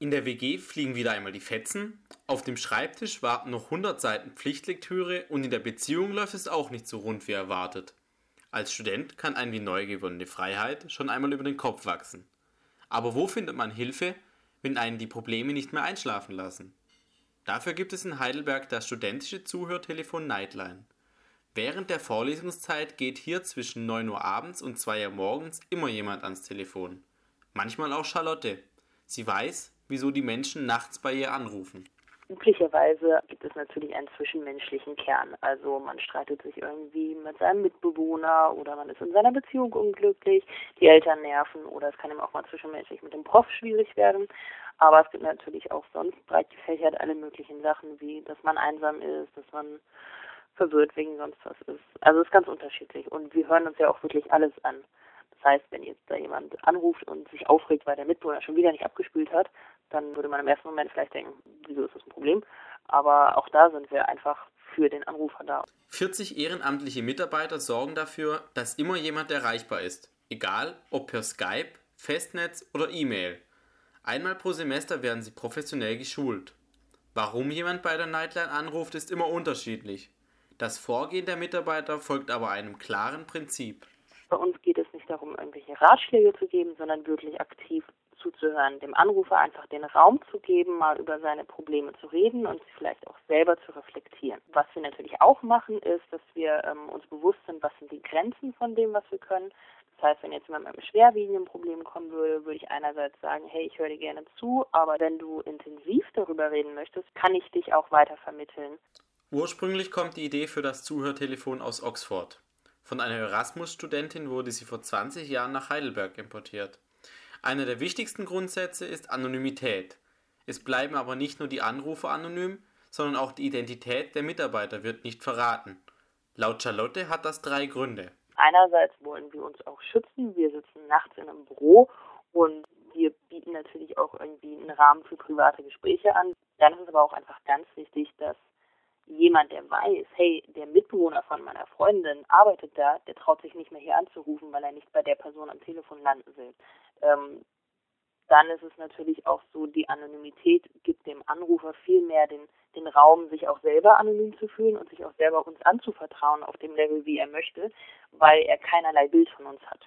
In der WG fliegen wieder einmal die Fetzen, auf dem Schreibtisch warten noch 100 Seiten Pflichtlektüre und in der Beziehung läuft es auch nicht so rund wie erwartet. Als Student kann einem die neu gewonnene Freiheit schon einmal über den Kopf wachsen. Aber wo findet man Hilfe, wenn einen die Probleme nicht mehr einschlafen lassen? Dafür gibt es in Heidelberg das studentische Zuhörtelefon Nightline. Während der Vorlesungszeit geht hier zwischen 9 Uhr abends und 2 Uhr morgens immer jemand ans Telefon. Manchmal auch Charlotte. Sie weiß, wieso die Menschen nachts bei ihr anrufen. Üblicherweise gibt es natürlich einen zwischenmenschlichen Kern. Also man streitet sich irgendwie mit seinem Mitbewohner oder man ist in seiner Beziehung unglücklich, die Eltern nerven oder es kann ihm auch mal zwischenmenschlich mit dem Prof schwierig werden. Aber es gibt natürlich auch sonst breit gefächert alle möglichen Sachen, wie dass man einsam ist, dass man verwirrt wegen sonst was ist. Also es ist ganz unterschiedlich und wir hören uns ja auch wirklich alles an. Das heißt, wenn jetzt da jemand anruft und sich aufregt, weil der Mitbewohner schon wieder nicht abgespült hat, dann würde man im ersten Moment vielleicht denken, wieso ist das ein Problem? Aber auch da sind wir einfach für den Anrufer da. 40 ehrenamtliche Mitarbeiter sorgen dafür, dass immer jemand erreichbar ist. Egal ob per Skype, Festnetz oder E-Mail. Einmal pro Semester werden sie professionell geschult. Warum jemand bei der Nightline anruft, ist immer unterschiedlich. Das Vorgehen der Mitarbeiter folgt aber einem klaren Prinzip. Bei uns geht es nicht darum, irgendwelche Ratschläge zu geben, sondern wirklich aktiv zuzuhören, dem Anrufer einfach den Raum zu geben, mal über seine Probleme zu reden und sie vielleicht auch selber zu reflektieren. Was wir natürlich auch machen, ist, dass wir ähm, uns bewusst sind, was sind die Grenzen von dem, was wir können. Das heißt, wenn jetzt jemand mit einem schwerwiegenden Problem kommen würde, würde ich einerseits sagen, hey, ich höre dir gerne zu, aber wenn du intensiv darüber reden möchtest, kann ich dich auch weiter vermitteln. Ursprünglich kommt die Idee für das Zuhörtelefon aus Oxford. Von einer Erasmus-Studentin wurde sie vor 20 Jahren nach Heidelberg importiert. Einer der wichtigsten Grundsätze ist Anonymität. Es bleiben aber nicht nur die Anrufer anonym, sondern auch die Identität der Mitarbeiter wird nicht verraten. Laut Charlotte hat das drei Gründe. Einerseits wollen wir uns auch schützen. Wir sitzen nachts in einem Büro und wir bieten natürlich auch irgendwie einen Rahmen für private Gespräche an. Dann ist es aber auch einfach ganz wichtig, dass jemand, der weiß, hey, der Mitbewohner von meiner Freundin arbeitet da, der traut sich nicht mehr hier anzurufen, weil er nicht bei der Person am Telefon landen will. Ähm, dann ist es natürlich auch so, die Anonymität gibt dem Anrufer viel mehr den, den Raum, sich auch selber anonym zu fühlen und sich auch selber uns anzuvertrauen auf dem Level, wie er möchte, weil er keinerlei Bild von uns hat.